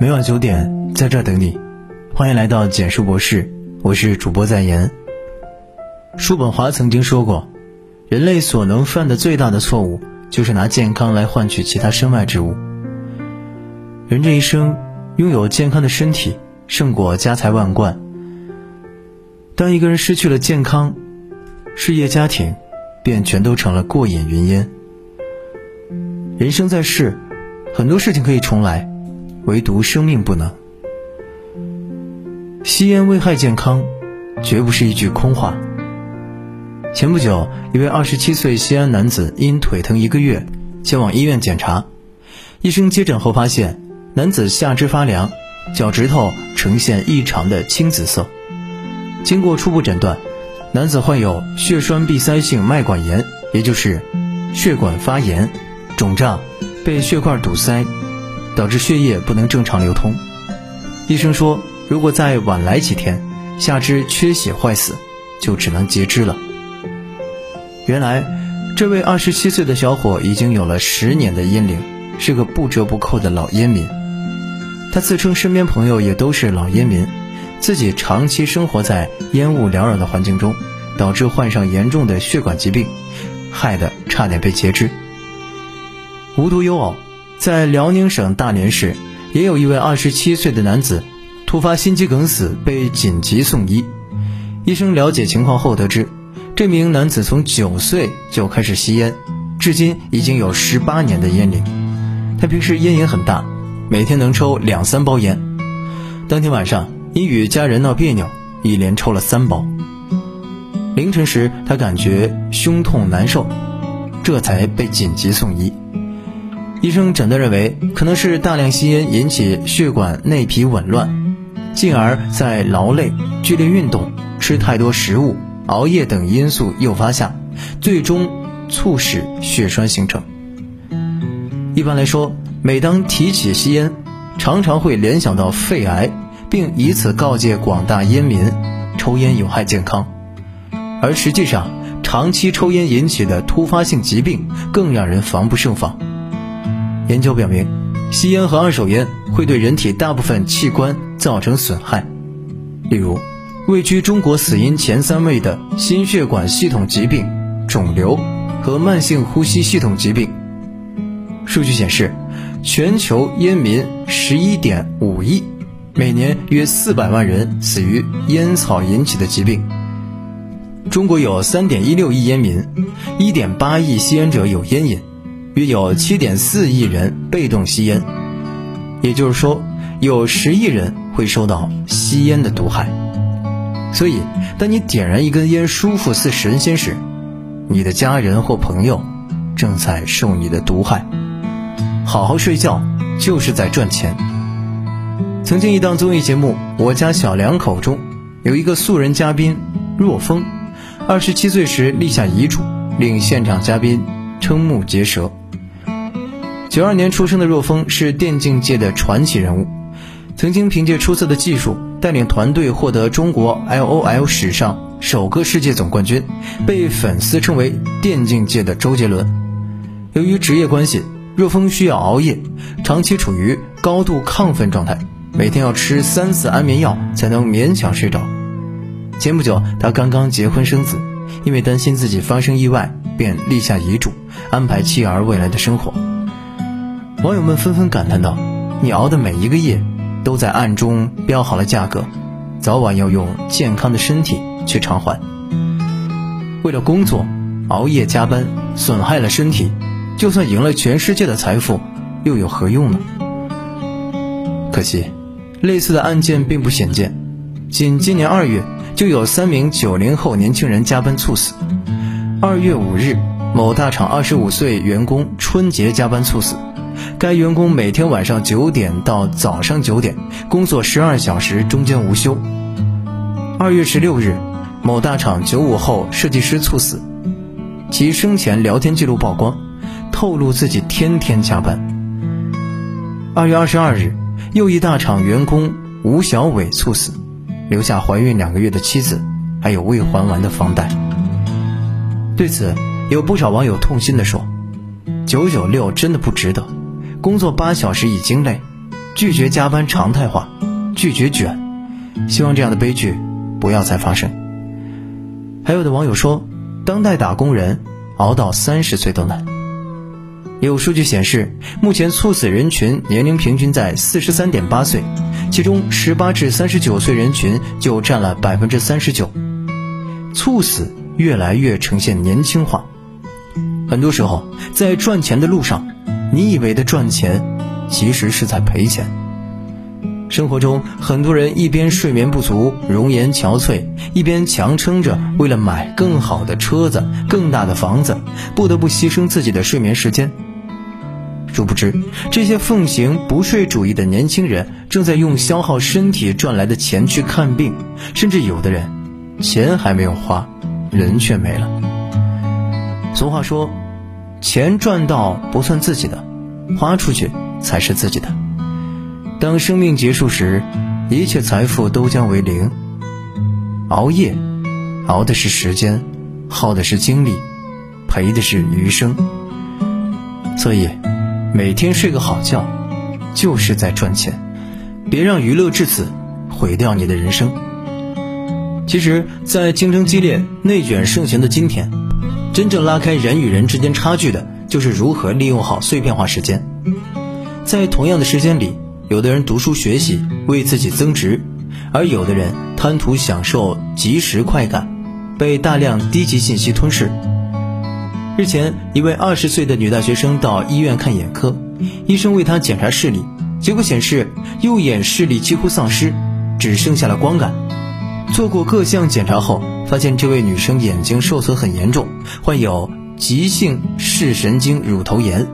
每晚九点，在这儿等你。欢迎来到简述博士，我是主播在言。叔本华曾经说过，人类所能犯的最大的错误，就是拿健康来换取其他身外之物。人这一生，拥有健康的身体，胜过家财万贯。当一个人失去了健康，事业家庭，便全都成了过眼云烟。人生在世，很多事情可以重来。唯独生命不能。吸烟危害健康，绝不是一句空话。前不久，一位二十七岁西安男子因腿疼一个月，前往医院检查。医生接诊后发现，男子下肢发凉，脚趾头呈现异常的青紫色。经过初步诊断，男子患有血栓闭塞性脉管炎，也就是血管发炎、肿胀，被血块堵塞。导致血液不能正常流通。医生说，如果再晚来几天，下肢缺血坏死，就只能截肢了。原来，这位二十七岁的小伙已经有了十年的烟龄，是个不折不扣的老烟民。他自称身边朋友也都是老烟民，自己长期生活在烟雾缭绕的环境中，导致患上严重的血管疾病，害得差点被截肢。无独有偶。在辽宁省大连市，也有一位二十七岁的男子突发心肌梗死，被紧急送医。医生了解情况后得知，这名男子从九岁就开始吸烟，至今已经有十八年的烟龄。他平时烟瘾很大，每天能抽两三包烟。当天晚上因与家人闹别扭，一连抽了三包。凌晨时，他感觉胸痛难受，这才被紧急送医。医生诊断认为，可能是大量吸烟引起血管内皮紊乱，进而，在劳累、剧烈运动、吃太多食物、熬夜等因素诱发下，最终促使血栓形成。一般来说，每当提起吸烟，常常会联想到肺癌，并以此告诫广大烟民，抽烟有害健康。而实际上，长期抽烟引起的突发性疾病更让人防不胜防。研究表明，吸烟和二手烟会对人体大部分器官造成损害，例如，位居中国死因前三位的心血管系统疾病、肿瘤和慢性呼吸系统疾病。数据显示，全球烟民十一点五亿，每年约四百万人死于烟草引起的疾病。中国有三点一六亿烟民，一点八亿吸烟者有烟瘾。约有七点四亿人被动吸烟，也就是说，有十亿人会受到吸烟的毒害。所以，当你点燃一根烟舒服似神仙时，你的家人或朋友正在受你的毒害。好好睡觉就是在赚钱。曾经一档综艺节目《我家小两口》中，有一个素人嘉宾若风，二十七岁时立下遗嘱，令现场嘉宾瞠目结舌。九二年出生的若风是电竞界的传奇人物，曾经凭借出色的技术带领团队获得中国 LOL 史上首个世界总冠军，被粉丝称为电竞界的周杰伦。由于职业关系，若风需要熬夜，长期处于高度亢奋状态，每天要吃三次安眠药才能勉强睡着。前不久，他刚刚结婚生子，因为担心自己发生意外，便立下遗嘱，安排妻儿未来的生活。网友们纷纷感叹道：“你熬的每一个夜，都在暗中标好了价格，早晚要用健康的身体去偿还。为了工作，熬夜加班，损害了身体，就算赢了全世界的财富，又有何用呢？”可惜，类似的案件并不鲜见，仅今年二月，就有三名九零后年轻人加班猝死。二月五日，某大厂二十五岁员工春节加班猝死。该员工每天晚上九点到早上九点工作十二小时，中间无休。二月十六日，某大厂九五后设计师猝死，其生前聊天记录曝光，透露自己天天加班。二月二十二日，又一大厂员工吴小伟猝死，留下怀孕两个月的妻子，还有未还完的房贷。对此，有不少网友痛心地说：“九九六真的不值得。”工作八小时已经累，拒绝加班常态化，拒绝卷。希望这样的悲剧不要再发生。还有的网友说，当代打工人熬到三十岁都难。有数据显示，目前猝死人群年龄平均在四十三点八岁，其中十八至三十九岁人群就占了百分之三十九。猝死越来越呈现年轻化。很多时候，在赚钱的路上，你以为的赚钱，其实是在赔钱。生活中，很多人一边睡眠不足、容颜憔悴，一边强撑着为了买更好的车子、更大的房子，不得不牺牲自己的睡眠时间。殊不知，这些奉行不睡主义的年轻人，正在用消耗身体赚来的钱去看病，甚至有的人，钱还没有花，人却没了。俗话说：“钱赚到不算自己的，花出去才是自己的。”当生命结束时，一切财富都将为零。熬夜，熬的是时间，耗的是精力，赔的是余生。所以，每天睡个好觉，就是在赚钱。别让娱乐至此，毁掉你的人生。其实，在竞争激烈、内卷盛行的今天。真正拉开人与人之间差距的，就是如何利用好碎片化时间。在同样的时间里，有的人读书学习，为自己增值；而有的人贪图享受即时快感，被大量低级信息吞噬。日前，一位二十岁的女大学生到医院看眼科，医生为她检查视力，结果显示右眼视力几乎丧失，只剩下了光感。做过各项检查后。发现这位女生眼睛受损很严重，患有急性视神经乳头炎。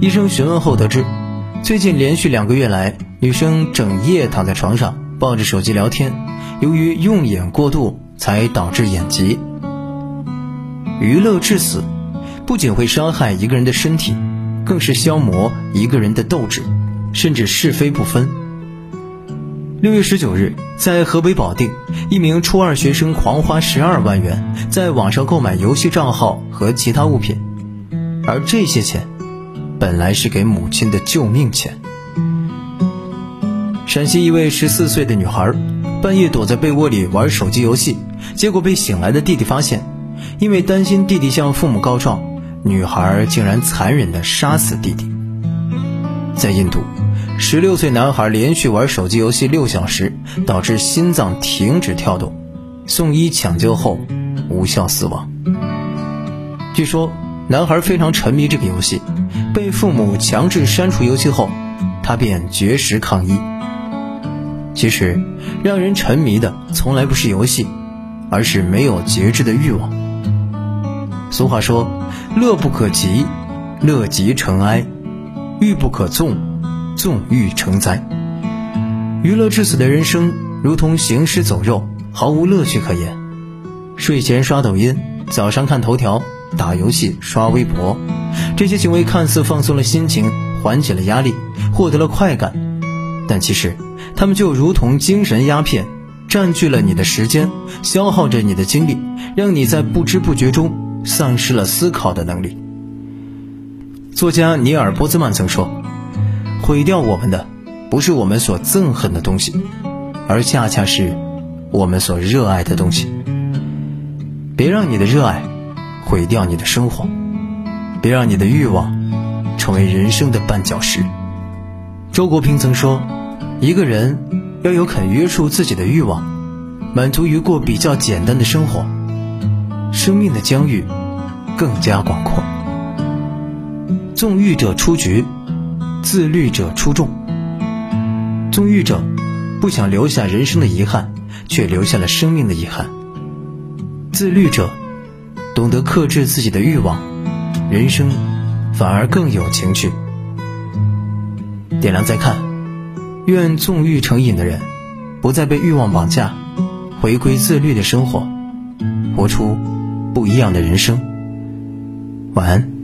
医生询问后得知，最近连续两个月来，女生整夜躺在床上抱着手机聊天，由于用眼过度才导致眼疾。娱乐致死，不仅会伤害一个人的身体，更是消磨一个人的斗志，甚至是非不分。六月十九日，在河北保定，一名初二学生狂花十二万元在网上购买游戏账号和其他物品，而这些钱本来是给母亲的救命钱。陕西一位十四岁的女孩，半夜躲在被窝里玩手机游戏，结果被醒来的弟弟发现，因为担心弟弟向父母告状，女孩竟然残忍地杀死弟弟。在印度。十六岁男孩连续玩手机游戏六小时，导致心脏停止跳动，送医抢救后无效死亡。据说男孩非常沉迷这个游戏，被父母强制删除游戏后，他便绝食抗议。其实，让人沉迷的从来不是游戏，而是没有节制的欲望。俗话说：“乐不可极，乐极成哀；欲不可纵。”纵欲成灾，娱乐至死的人生如同行尸走肉，毫无乐趣可言。睡前刷抖音，早上看头条，打游戏，刷微博，这些行为看似放松了心情，缓解了压力，获得了快感，但其实他们就如同精神鸦片，占据了你的时间，消耗着你的精力，让你在不知不觉中丧失了思考的能力。作家尼尔·波兹曼曾说。毁掉我们的，不是我们所憎恨的东西，而恰恰是我们所热爱的东西。别让你的热爱毁掉你的生活，别让你的欲望成为人生的绊脚石。周国平曾说：“一个人要有肯约束自己的欲望，满足于过比较简单的生活，生命的疆域更加广阔。纵欲者出局。”自律者出众。纵欲者不想留下人生的遗憾，却留下了生命的遗憾。自律者懂得克制自己的欲望，人生反而更有情趣。点亮再看，愿纵欲成瘾的人不再被欲望绑架，回归自律的生活，活出不一样的人生。晚安。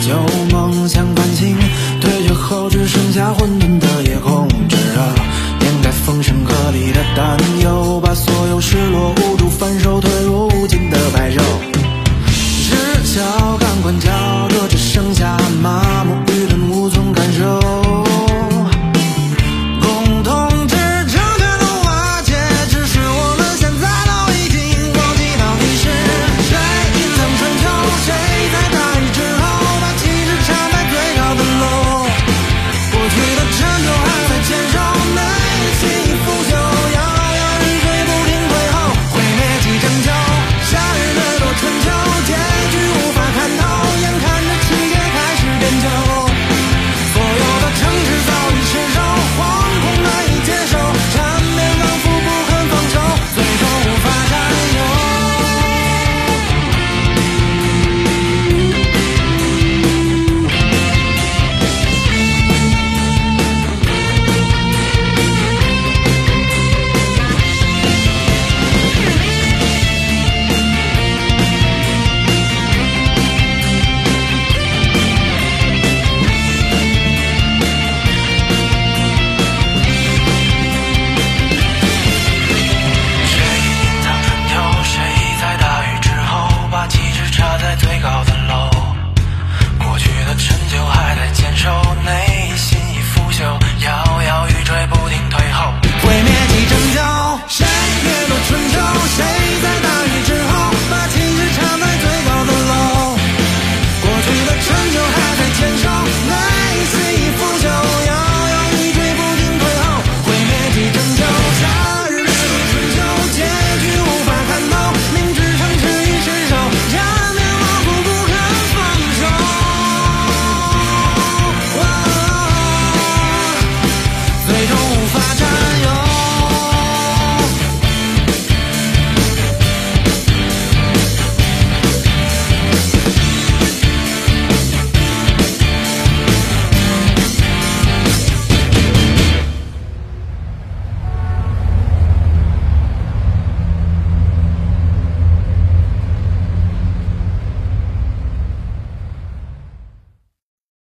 旧梦想关醒退却后只剩下混沌